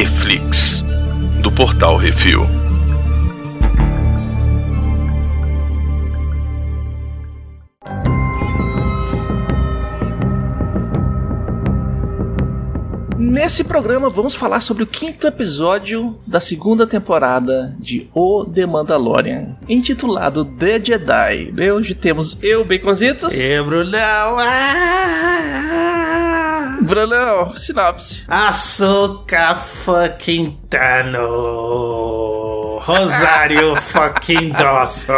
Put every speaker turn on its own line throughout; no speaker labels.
Reflix, do portal Refil.
Nesse programa vamos falar sobre o quinto episódio da segunda temporada de O The Mandalorian, intitulado The Jedi. Hoje temos eu, Baconzitos.
E Brunão. Ah!
Brunão, sinopse.
Açúcar fucking Tano. Rosário fucking Dawson.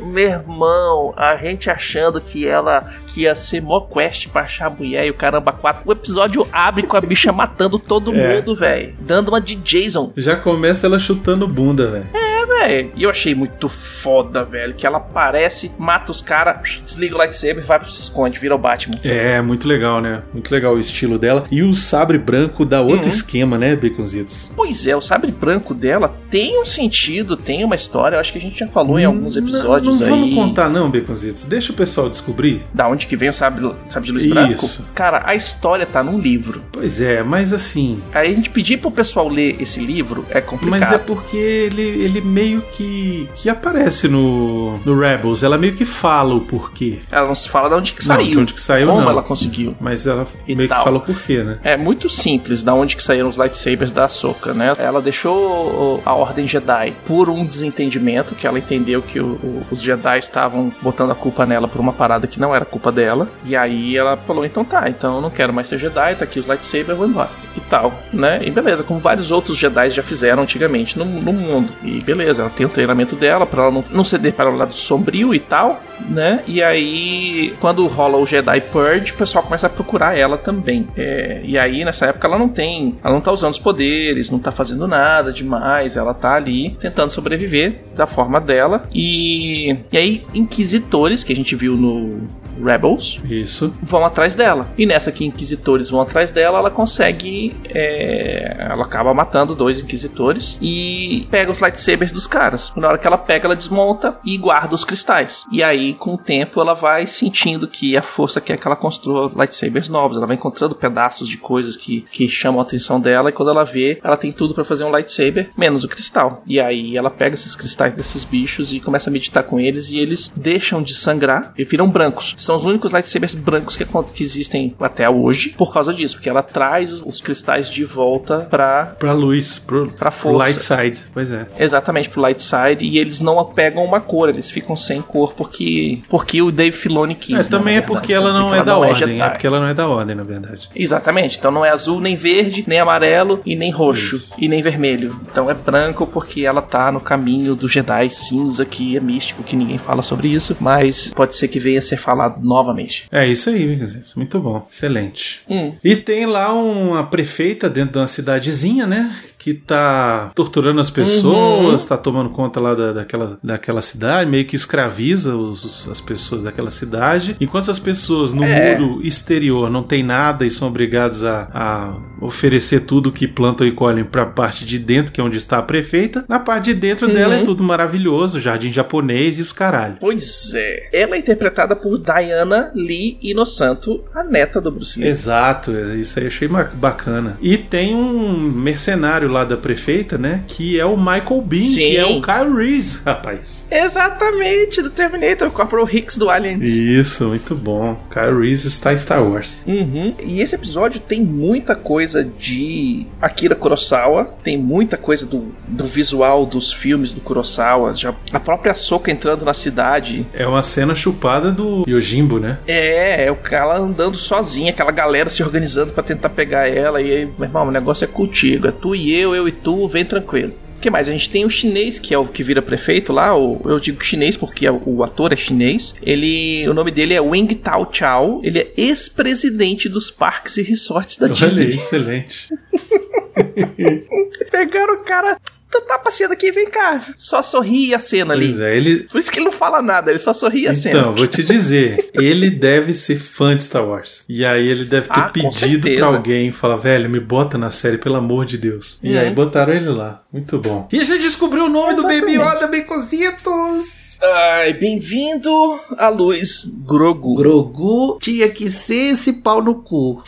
Meu irmão, a gente achando que ela que ia ser mó quest pra achar a mulher e o caramba quatro. O episódio abre com a bicha matando todo
É.
mundo, velho. Dando uma de Jason.
Já começa ela chutando bunda, velho.
É, velho. E eu achei muito foda, velho. Que ela aparece, mata os caras, desliga o lightsaber, vai pro se esconde, vira o Batman.
É, muito legal, né? Muito legal o estilo dela. E o sabre branco dá outro
Uhum.
esquema, né, Baconzitos?
Pois é, o sabre branco dela tem um sentido, tem uma história. Eu acho que a gente já falou em alguns episódios
não, não
aí.
vamos contar não, Baconzitos. Deixa o pessoal descobrir.
Da onde que vem o sabre, sabre de luz
Isso.
branco? Cara, a história tá num livro.
Pois é, mas assim...
Aí a gente pedir pro pessoal ler esse livro é complicado.
Mas é porque ele, ele meio que, que aparece no, no Rebels. Ela meio que fala o porquê.
Ela não se fala de onde que
Não,
saiu.
de onde que saiu,
Como
não.
ela conseguiu.
Mas ela
E
meio
tal.
que fala o porquê, né?
É muito simples da onde que saíram os lightsabers da Ahsoka, né? Ela deixou a Ordem Jedi por um desentendimento, que ela entendeu que o- o- os Jedi estavam botando a culpa nela por uma parada que não era culpa dela. E aí ela falou, então tá, então eu não quero mais ser Jedi, tá aqui os lightsabers, vou embora. E tal, né? E beleza, como vários outros Jedi já fizeram antigamente no, no mundo. E beleza, ela tem o treinamento dela pra ela não, não ceder para o lado sombrio e tal, né? E aí, quando rola o Jedi Purge, o pessoal começa a procurar ela também. É, e aí, nessa época, ela não tem. Ela não tá usando os poderes, não tá fazendo nada demais. Ela tá ali tentando sobreviver da forma dela. E, e aí, inquisitores, que a gente viu no Rebels,
Isso.
vão atrás dela. E nessa que inquisitores vão atrás dela, ela consegue. é, ela acaba matando dois inquisitores e pega os lightsabers dos caras. Na hora que ela pega, ela desmonta e guarda os cristais. E aí, com o tempo, ela vai sentindo que a força quer que ela construa lightsabers novos. Ela vai encontrando pedaços de coisas que, que chamam a atenção dela. E quando ela vê, ela tem tudo pra fazer um lightsaber, menos o cristal. E aí ela pega esses cristais desses bichos e começa a meditar com eles. E eles deixam de sangrar e viram brancos. São os únicos lightsabers brancos que, que existem até hoje por causa disso, porque ela traz os cristais de volta pra.
Pra luz, pro,
Pra força.
light side. Pois é.
Exatamente pro light side e eles não pegam uma cor, eles ficam sem cor porque porque o Dave Filoni quis.
É,
né,
também é porque ela não é da ordem.
Jedi.
É porque ela não é da ordem, na verdade.
Exatamente, então não é azul, nem verde, nem amarelo e nem roxo
Isso.
e nem vermelho. Então é branco porque ela tá no caminho do Jedi cinza, que é místico, que ninguém fala sobre isso, mas pode ser que venha a ser falado novamente.
É isso aí, Baconzitos. muito bom. Excelente.
Hum.
E tem lá uma prefeita dentro de uma cidadezinha, né? Que tá torturando as pessoas, tá tomando conta lá da, daquela, daquela cidade, meio que escraviza os- os- as pessoas daquela cidade. Enquanto as pessoas no
É.
muro exterior não tem nada e são obrigadas a, a oferecer tudo que plantam e colhem pra parte de dentro, que é onde está a prefeita, na parte de dentro dela é tudo maravilhoso, jardim japonês e os caralho.
Pois é. Ela é interpretada por Diana Lee Inosanto, a neta do Bruce Lee.
Exato, isso aí eu achei bacana. E tem um mercenário lá da prefeita, né? Que é o Michael Bean,
Sim.
que é o Kyle Reese, rapaz.
Exatamente, do Terminator, Corporal Hicks do Aliens.
Isso, muito bom. Kyle Reese está em Star Wars.
Uhum. E esse episódio tem muita coisa de Akira Kurosawa, tem muita coisa do, do visual dos filmes do Kurosawa, já a própria Soka entrando na cidade.
É uma cena chupada do Yojimbo, né?
É, é o cara andando sozinha, aquela galera se organizando pra tentar pegar ela. E aí, meu irmão, o negócio é contigo, é tu e eu, eu e tu, vem tranquilo. O que mais? A gente tem o chinês, que é o que vira prefeito lá. O, eu digo chinês porque o, ator é chinês. Ele. O nome dele é Wing Tao Chao. Ele é ex-presidente dos parques e resorts da
Olha
Disney.
excelente.
Pegaram o cara. Tu tá passeando aqui, vem cá. Só sorri a cena ali.
Pois é, ele.
Por isso que ele não fala nada, ele só sorri a cena.
Então, vou te dizer, ele deve ser fã de Star Wars. E aí ele deve ter
Ah,
pedido pra alguém, falar, velho, me bota na série, pelo amor de Deus. E
Uhum.
aí botaram ele lá. Muito bom. E a gente descobriu o nome
Exatamente.
do Baby Yoda Baconzitos.
Ai, bem-vindo à luz, Grogu.
Grogu tinha que ser esse pau no cu.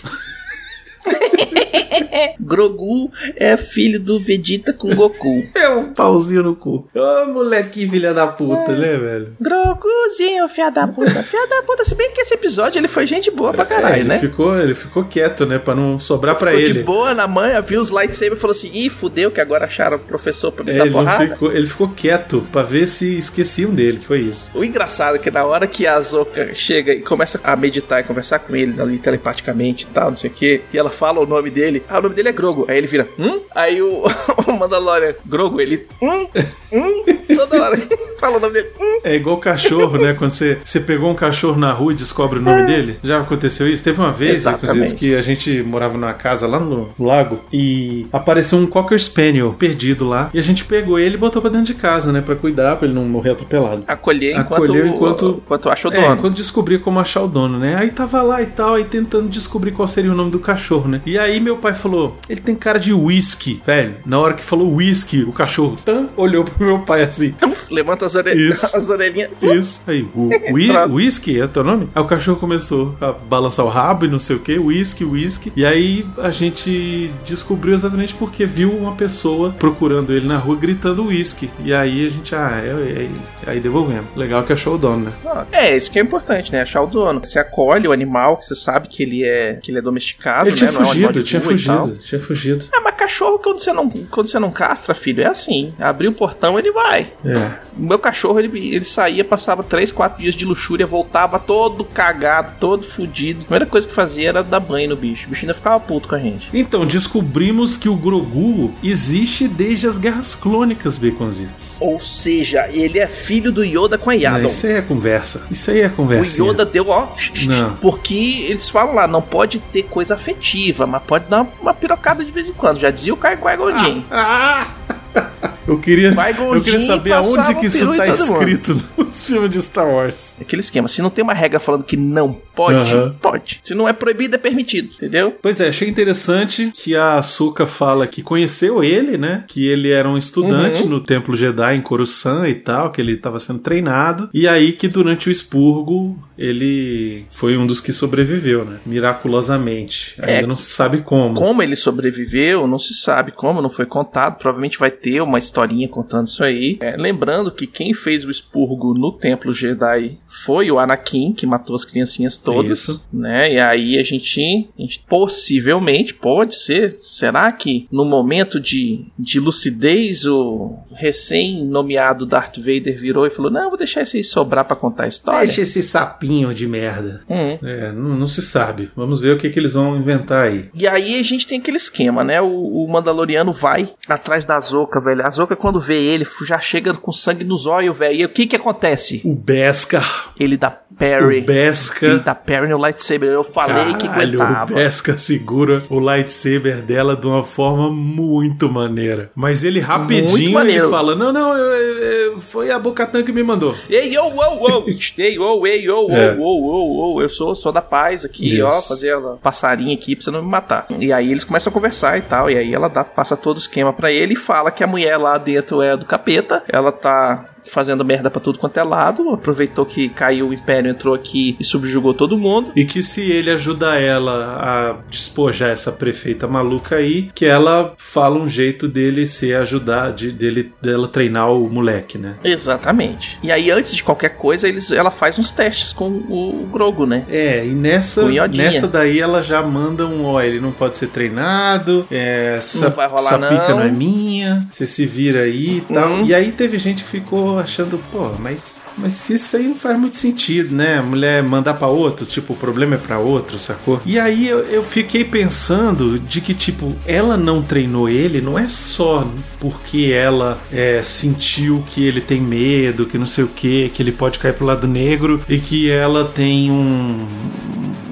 Grogu é filho do Vegeta com Goku.
É um pauzinho no cu. Ô, molequinho filha da puta, né, velho?
Groguzinho, filha da puta. Filha da puta. Se bem que esse episódio ele foi gente boa pra
É,
caralho,
ele
né?
ficou, ele ficou quieto, né, pra não sobrar pra
Ficou
ele.
de boa na manha, viu os lightsabers e falou assim: ih, fudeu, que agora acharam o professor pra me
É,
dar
ele,
porrada.
ficou, ele ficou quieto pra ver se esqueciam dele, foi isso.
O engraçado é que na hora que a Azoka chega e começa a meditar e conversar com ele ali telepaticamente e tal, não sei o que, e ela fala o nome dele, ah, o nome dele é Grogo. Aí ele vira, hum? Aí o, o Mandalorian, Grogo, ele, hum? Hum? Toda hora fala o nome dele, hum?
É igual cachorro, né? Quando você, você pegou um cachorro na rua e descobre o nome dele. Já aconteceu isso? Teve uma vez,
Exatamente.
inclusive, que a gente morava numa casa lá no lago e apareceu um Cocker Spaniel perdido lá. E a gente pegou ele e botou pra dentro de casa, né? Pra cuidar, pra ele não morrer atropelado.
Acolher enquanto,
Acolheu enquanto-
enquanto acha o
É,
dono.
quando descobri como achar o dono, né? Aí tava lá e tal, aí tentando descobrir qual seria o nome do cachorro, né? E aí meu pai falou: ele tem cara de whisky, velho. Na hora que falou whisky, o cachorro tan, olhou pro meu pai assim.
Então, levanta as.
Isso.
as orelhinhas.
Isso. Aí, o
Pronto.
whisky é teu nome? Aí o cachorro começou a balançar o rabo e não sei o que, whisky, whisky. E aí a gente descobriu exatamente porque viu uma pessoa procurando ele na rua gritando whisky. E aí a gente, ah, é, é, aí devolvemos. Legal que achou o dono, né?
Ah, É, isso que é importante, né? Achar o dono. Você acolhe o animal, que você sabe que ele é, que ele é domesticado,
Ele tinha
né? É um animal
fugido, tinha
rua e tal.
fugido, tinha fugido.
Ah, mas cachorro, quando você, não, quando você não castra, filho, é assim. Abrir o portão, ele vai.
É.
O meu cachorro, ele, ele saía, passava 3, 4 dias de luxúria, voltava todo cagado, todo fudido. A primeira coisa que fazia era dar banho no bicho. O bicho ainda ficava puto com a gente.
Então, descobrimos que o Grogu existe desde as guerras clônicas, Baconzitos.
Ou seja, ele é filho do Yoda com a
Não,
Yaddle.
isso aí é conversa. Isso aí é
O
conversa.
Yoda deu, ó.
Não.
Porque eles falam lá, não pode ter coisa afetiva, mas pode dar uma pirocada de vez em quando. Já dizia o Kai Kai Gondin.
Ah! Eu queria, eu queria saber aonde que isso tá
mundo.
escrito nos filmes de Star Wars.
Aquele esquema, se não tem uma regra falando que não pode, pode. Se não é proibido, é permitido, entendeu?
Pois é, achei interessante que a Asuka fala que conheceu ele, né? Que ele era um estudante
Uhum.
no Templo Jedi em Coruscant e tal, que ele estava sendo treinado. E aí que durante o expurgo ele foi um dos que sobreviveu, né? Miraculosamente.
É.
Ainda não se sabe como.
Como ele sobreviveu, não se sabe como, não foi contado. Provavelmente vai ter uma historinha contando isso aí. É, lembrando que quem fez o expurgo no Templo Jedi foi o Anakin, que matou as criancinhas todas,
Isso.
né? E aí a gente, a gente possivelmente, pode ser, será que no momento de, de lucidez o recém-nomeado Darth Vader virou e falou, não, vou deixar esse aí sobrar pra contar a história?
Deixa esse sapinho de merda.
Hum.
É, não, não se sabe. Vamos ver o que, que eles vão inventar aí.
E aí a gente tem aquele esquema, né? O, o Mandaloriano vai atrás da Azoka, velho. A Azoka, quando vê ele, já chega com sangue nos olhos, velho. E o que que acontece?
O Beskar.
Ele dá parry.
O
Ele
Beskar.
dá parry no lightsaber. Eu falei que
Caralho, o
aguentava.
Beskar segura o lightsaber dela de uma forma muito maneira. Mas ele rapidinho ele fala: Não, não, eu- eu- eu- foi a Bocatan que me mandou.
Ei, ô, ô, ô, ei, ô, ei, ô, ô,
É.
ô, ô, eu sou, sou da paz aqui,
Isso.
ó, fazer a passarinha aqui pra você não me matar. E aí eles começam a conversar e tal, e aí ela dá, passa todo o esquema pra ele e fala que a mulher lá dentro é do capeta, ela tá fazendo merda pra tudo quanto é lado, aproveitou que caiu o império, entrou aqui e subjugou todo mundo.
E que se ele ajudar ela a despojar essa prefeita maluca aí, que ela fala um jeito dele se ajudar, de, dele, dela treinar o moleque, né?
Exatamente. E aí, antes de qualquer coisa, eles, ela faz uns testes com o, o Grogo, né?
É, e nessa, nessa daí ela já manda um, ó, ele não pode ser treinado, é, essa,
Não vai rolar,
essa pica
não.
não é minha, você se vira aí e tal.
Uhum.
E aí teve gente que ficou achando, pô, mas, mas isso aí não faz muito sentido, né? Mulher mandar pra outro, tipo, o problema é pra outro, sacou? E aí eu, eu fiquei pensando de que, tipo, ela não treinou ele, não é só porque ela é, sentiu que ele tem medo, que não sei o que, que ele pode cair pro lado negro e que ela tem um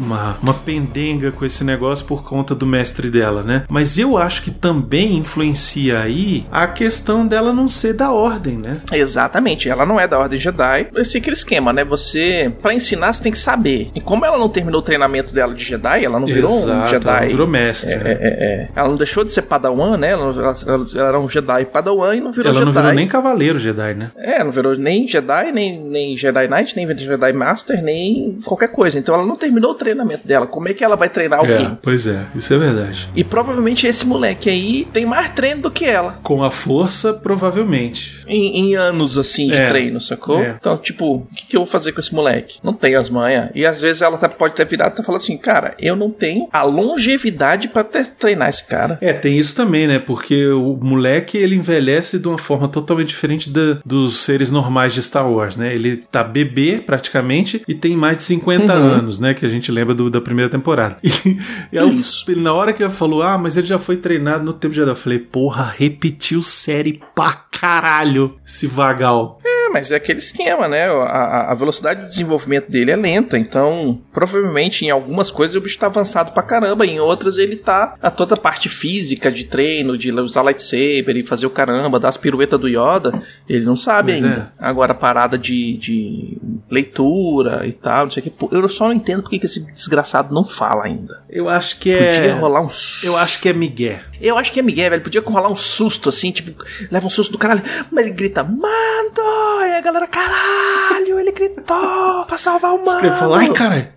uma, uma pendenga com esse negócio por conta do mestre dela, né? Mas eu acho que também influencia aí a questão dela não ser da ordem, né?
Exatamente, ela não é da Ordem Jedi. Esse é aquele esquema, né? Você, pra ensinar, você tem que saber. E como ela não terminou o treinamento dela de Jedi, ela não virou um
Exato,
Jedi.
ela virou mestre. né?
É, é, é. Ela não deixou de ser Padawan, né? Ela, ela- ela era um Jedi Padawan e não virou
Ela
Jedi.
não virou nem cavaleiro Jedi, né?
É, não virou nem Jedi, nem, nem Jedi Knight, nem Jedi Master, nem qualquer coisa. Então ela não terminou o treinamento treinamento dela. Como é que ela vai treinar alguém?
É, pois é, isso é verdade.
E provavelmente esse moleque aí tem mais treino do que ela.
Com a força, provavelmente.
Em, em anos assim de
É.
treino, sacou?
É.
Então, tipo, o que, que eu vou fazer com esse moleque? Não tem as manhas. E às vezes ela tá- pode ter virado e tá falando assim, cara, eu não tenho a longevidade pra ter, treinar esse cara.
É, tem isso também, né? Porque o moleque ele envelhece de uma forma totalmente diferente da- dos seres normais de Star Wars, né? Ele tá bebê praticamente e tem mais de 50
Uhum.
anos, né? Que a gente lembra do- da primeira temporada. E, e aí,
Isso.
na hora que ele falou, ah, mas ele já foi treinado no tempo de Jedi, eu falei, porra, repetiu série pra caralho esse vagal.
É, mas é aquele esquema, né? A, a- velocidade de desenvolvimento dele é lenta, então provavelmente em algumas coisas o bicho tá avançado pra caramba, em outras ele tá a toda a parte física de treino, de usar lightsaber e fazer o caramba, dar as piruetas do Yoda, ele não sabe
Pois
ainda. Agora a parada de, de leitura e tal, não sei o que, eu só não entendo porque que esse desgraçado não fala ainda.
Eu acho que
Podia
é.
rolar um.
Eu acho que é Miguel.
Eu acho que é Miguel, velho. Podia rolar um susto assim, tipo, leva um susto do caralho. Mas ele grita, Mando! E a galera, caralho, ele gritou pra salvar o Mando.
Ele falou, ai, caralho.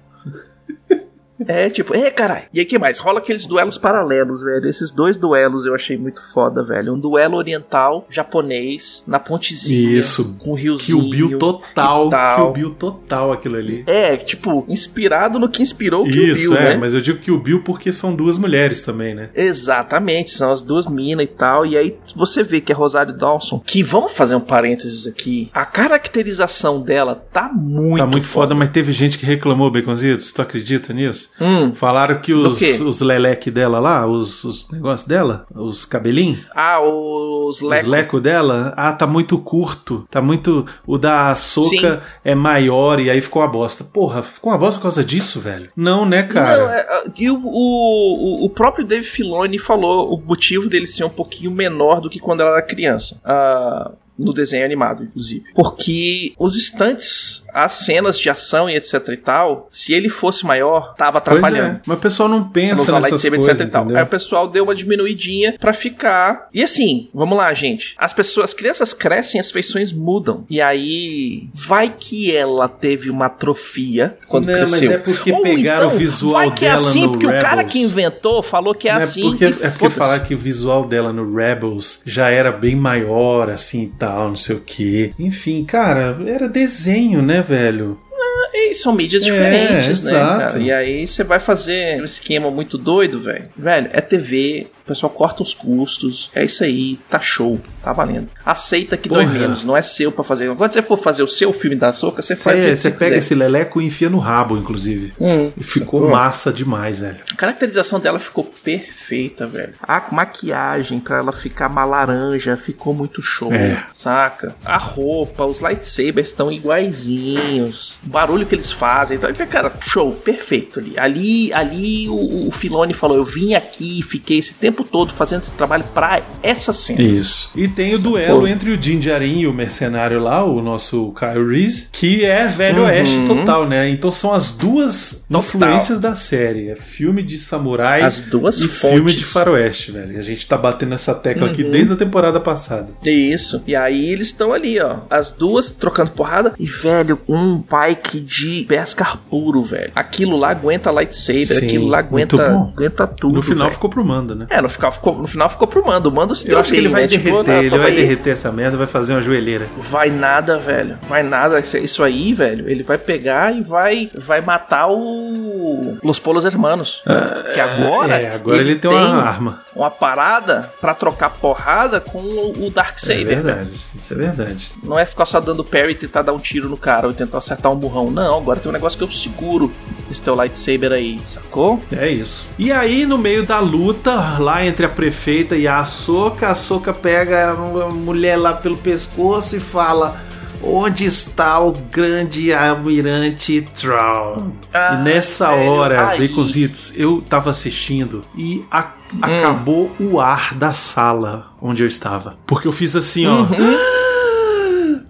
É, tipo, é, caralho. E aí, que mais? Rola aqueles duelos paralelos, velho. Esses dois duelos eu achei muito foda, velho. Um duelo oriental, japonês, na pontezinha.
Isso.
Com o
Que
riozinho.
o Bill total,
tal.
que o Bill total aquilo ali.
É, tipo, inspirado no que inspirou o Kill
Isso,
Bill,
é,
né?
mas eu digo que o Bill porque são duas mulheres também, né?
Exatamente, são as duas minas e tal. E aí você vê que é Rosário Dawson, que vamos fazer um parênteses aqui. A caracterização dela tá muito
tá muito foda, mas teve gente que reclamou, Baconzitos, tu acredita nisso?
Hum.
Falaram que os, os leleque dela lá, os, os negócios dela, os cabelinhos,
Ah, os
os
Leco.
leco dela, ah, tá muito curto, tá muito. O da Soca é maior e aí ficou uma bosta. Porra, ficou uma bosta por causa disso, velho? Não, né, cara?
Não, é, é, e o, o, o próprio Dave Filoni falou o motivo dele ser um pouquinho menor do que quando ela era criança. Ah, no desenho animado, inclusive. Porque os instantes, as cenas de ação e etc e tal, se ele fosse maior, tava
Pois
atrapalhando.
é, mas o pessoal não pensa nessas coisas,
etc e tal.
entendeu?
Aí o pessoal deu uma diminuidinha pra ficar. E assim, vamos lá, gente. As pessoas, as crianças crescem, as feições mudam. E aí, vai que ela teve uma atrofia quando
Não, mas
cresceu.
é porque
Ou
pegaram
então,
o visual
vai que é
dela
assim, porque o cara
Rebels.
que inventou falou que é
Não
assim.
porque,
e
é porque falar que o visual dela no Rebels já era bem maior, assim e tal, não sei o que. Enfim, cara, era desenho, né, velho?
São mídias
É,
diferentes, né? cara? E aí você vai fazer um esquema muito doido, velho. Velho, é TV, o pessoal corta os custos, é isso aí, tá show, tá valendo. Aceita que dói
Porra.
menos, não é seu pra fazer. Quando você for fazer o seu filme da Soca, você faz
Você, você pega
quiser.
esse leleco e enfia no rabo, inclusive.
Hum.
E ficou massa demais, velho.
A caracterização dela ficou perfeita, velho. A maquiagem pra ela ficar uma laranja ficou muito show,
É.
saca? A roupa, os lightsabers estão iguaizinhos. O barulho que eles fazem. Então, cara, show, perfeito ali. Ali, ali o, o Filoni falou: Eu vim aqui, fiquei esse tempo todo fazendo esse trabalho pra essa cena.
Isso. E tem o duelo
Pô.
entre o Din Djarin e o mercenário lá, o nosso Kyle Reese, que é velho
Uhum.
oeste total, né? Então são as duas
Total.
influências da série. É filme de samurai
As duas
e
fontes.
filme de faroeste, velho. A gente tá batendo essa tecla aqui
Uhum.
desde a temporada passada.
Isso. E aí eles estão ali, ó. As duas trocando porrada. E, velho, um bike de Beskar puro, velho. Aquilo lá aguenta lightsaber.
Sim,
aquilo lá aguenta, aguenta tudo.
no final
velho.
ficou pro Manda, né?
É, no final ficou, no final ficou pro mando. O mando se
Eu acho que
bem,
ele vai
né? Tipo,
derreter,
não,
ele vai
aí.
derreter essa merda, vai fazer uma joelheira.
Vai nada, velho. Vai nada. Isso- aí, velho. Ele vai pegar e vai, vai matar o. Los Polos Hermanos. que agora.
é, agora ele, tem uma arma.
uma parada pra trocar porrada com o,
É
Darksaber. velho.
verdade, isso é verdade.
Não é ficar só dando parry e tentar dar um tiro no cara ou tentar acertar um burrão. Não, agora tem um negócio que eu seguro esse teu lightsaber aí, sacou?
É isso. E aí, no meio da luta, lá entre a prefeita e a Soca, a Soca pega a mulher lá pelo pescoço e fala: Onde está o grande almirante Troll?
Ah,
e nessa hora,
aí.
Baconzitos, eu tava assistindo e a- acabou o ar da sala onde eu estava. Porque eu fiz assim, ó.
Uhum.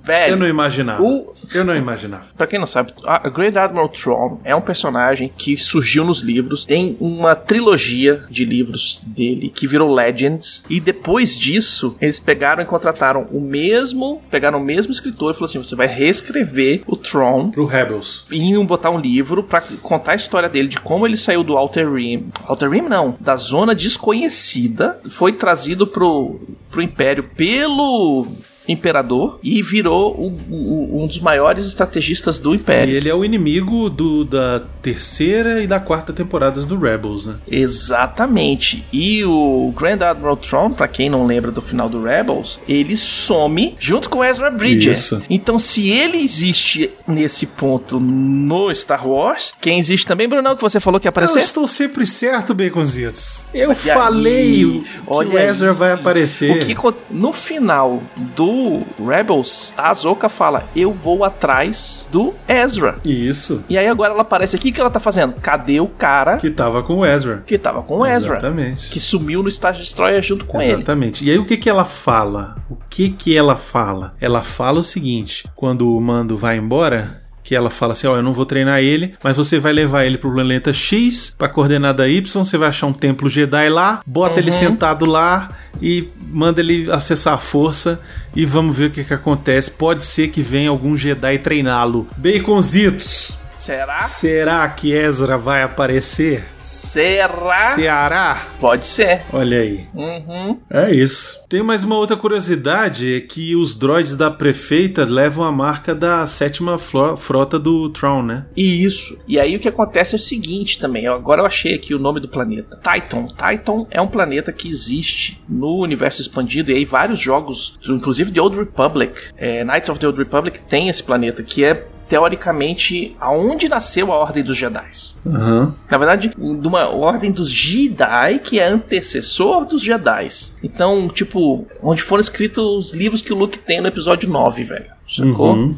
Velho,
Eu não imaginava.
o,
Eu não imaginava.
Pra quem não sabe, a Great Admiral Thrawn é um personagem que surgiu nos livros, tem uma trilogia de livros dele que virou Legends, e depois disso, eles pegaram e contrataram o mesmo, pegaram o mesmo escritor e falou assim: você vai reescrever o Thrawn
Pro Rebels.
e iam botar um livro pra contar a história dele, de como ele saiu do Outer Rim. Outer Rim não, da zona desconhecida, foi trazido pro, pro Império pelo Imperador e virou o- o- um dos maiores estrategistas do
E
Império.
ele é o inimigo do, da terceira e da quarta temporadas do Rebels, né?
Exatamente. E o Grand Admiral Thrawn, pra quem não lembra do final do Rebels, ele some junto com Ezra Bridger.
Isso.
Então, se ele existe nesse ponto no Star Wars, quem existe também, Brunão, que você falou que ia
Eu
aparecer?
estou sempre certo, Baconzitos. Eu
Olha
falei
aí,
que o Ezra
aí.
vai aparecer.
O que no final do Rebels, a Ahsoka fala: "Eu vou atrás do Ezra".
Isso.
E aí agora ela aparece aqui, o que ela tá fazendo? Cadê o cara que,
Que tava com o Ezra.
tava com o Ezra?
Exatamente.
Que sumiu no Star Destroyer junto com ele.
Exatamente. E aí o que que ela fala? O que que ela fala? Ela fala o seguinte: quando o Mando vai embora, que ela fala assim: "Ó, eu não vou treinar ele, mas você vai levar ele pro planeta X, pra coordenada Y, você vai achar um templo Jedi lá, bota ele
Uhum.
sentado lá e manda ele acessar a força e vamos ver o que que acontece. Pode ser que venha algum Jedi treiná-lo. Baconzitos.
Será?
Será que Ezra vai aparecer?
Será?
Ceará?
Pode ser.
Olha aí.
Uhum.
É isso. Tem mais uma outra curiosidade: é que os droids da prefeita levam a marca da sétima frota do Tron, né?
E isso. E aí o que acontece é o seguinte também. Agora eu achei aqui o nome do planeta. Titan. Titan é um planeta que existe no universo expandido. E aí vários jogos, inclusive The Old Republic, é, Knights of the Old Republic, tem esse planeta que é teoricamente aonde nasceu a Ordem dos Jedi.
Aham.
Na verdade, de uma ordem dos Jedi que é antecessor dos Jedi. Então, tipo, onde foram escritos os livros que o Luke tem no episódio 9, velho. Sacou?
Uhum.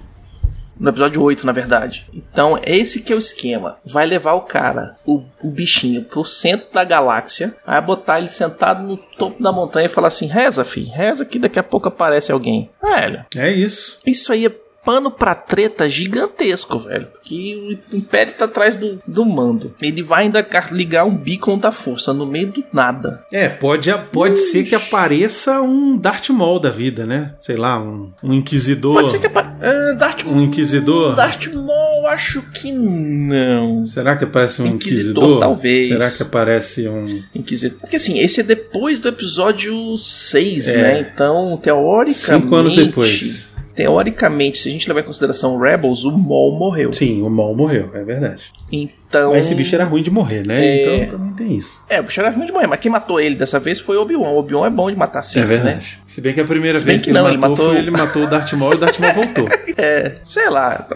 No episódio 8, na verdade. Então, esse que é o esquema. Vai levar o cara, o, o bichinho, pro centro da galáxia, vai botar ele sentado no topo da montanha e falar assim: reza, filho, reza que daqui a pouco aparece alguém. Velho,
É isso.
isso aí é pano pra treta gigantesco, velho. Porque o Império tá atrás do, do mando. Ele vai ainda ligar um beacon da força no meio do nada.
É, pode, pode ser que apareça um Darth Maul da vida, né? Sei lá, um, um Inquisidor.
Pode ser que apa- ah, Darth
Um Inquisidor.
Darth Maul, acho que não.
Será que aparece um
Inquisidor,
Inquisidor?
talvez.
Será que aparece um.
Inquisidor. Porque assim, esse é depois do episódio 6,
É.
né? Então, teoricamente.
Cinco anos depois.
Teoricamente, se a gente levar em consideração Rebels, o Maul morreu.
Sim, o Maul morreu, é verdade.
Então.
Mas esse bicho era ruim de morrer, né?
É.
Então também tem isso.
É, o bicho era ruim de morrer, mas quem matou ele dessa vez foi o Obi-Wan. O Obi-Wan é bom de matar Sith,
é verdade.
né?
Se bem que a primeira vez
que
que, ele,
não, ele
matou,
matou-
foi ele matou o Darth Maul e o Darth Maul voltou.
É, sei lá.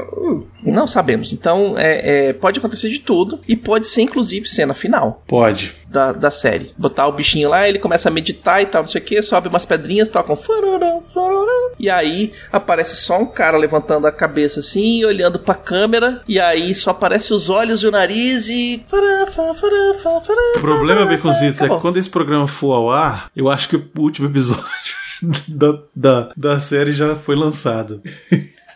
Não sabemos. Então, é, é, pode acontecer de tudo. E pode ser, inclusive, cena final
Pode.
da, da série. Botar o bichinho lá, ele começa a meditar e tal, não sei o que, sobe umas pedrinhas, tocam. farará, farará, E aí aparece só um cara levantando a cabeça assim, olhando pra câmera. E aí só aparece os olhos e o nariz e.
O problema,
fará,
Baconzitos, é que quando esse programa for ao ar, eu acho que o último episódio da, da, da série já foi lançado.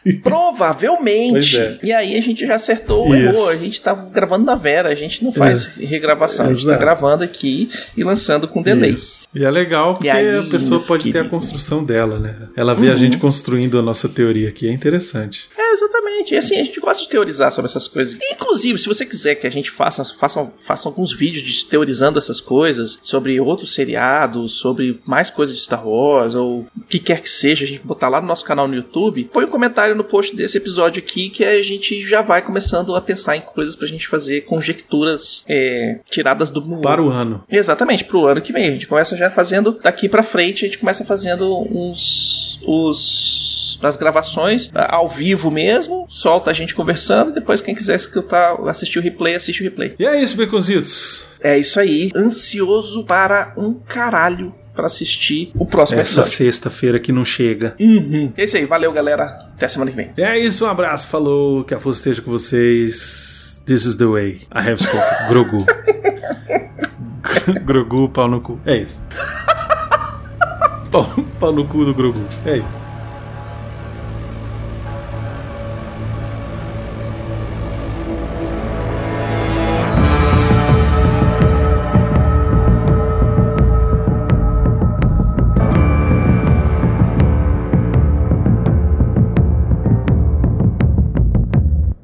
Provavelmente.
É.
E aí a gente já acertou o erro. A gente tá gravando na Vera, a gente não faz regravação. A gente tá
Exato.
gravando aqui e lançando com delay.
Isso. E é legal porque
aí,
a pessoa pode ter a
querido?
construção dela, né? Ela vê a gente construindo a nossa teoria aqui, é interessante.
É, exatamente. E assim, a gente gosta de teorizar sobre essas coisas. Inclusive, se você quiser que a gente faça, faça, faça alguns vídeos de teorizando essas coisas, sobre outros seriados, sobre mais coisas de Star Wars, ou o que quer que seja, a gente botar lá no nosso canal no YouTube, põe um comentário no post desse episódio aqui que a gente já vai começando a pensar em coisas pra gente fazer conjecturas é, tiradas do
Para o ano.
Exatamente, pro ano que vem. A gente começa já fazendo daqui pra frente, a gente começa fazendo uns. os. as gravações ao vivo mesmo, solta a gente conversando, e depois quem quiser escutar, assistir o replay, assiste o replay.
E é isso, Baconzitos.
É isso aí. Ansioso para um caralho pra assistir o próximo
Essa
episódio.
sexta-feira que não chega.
Uhum. É isso aí, valeu galera. Até semana que vem.
É isso, um abraço, falou, que a força esteja com vocês. This is the way. I have spoken. Grogu. Grogu, pau no cu. É isso. Pau, pau no cu do Grogu. É isso.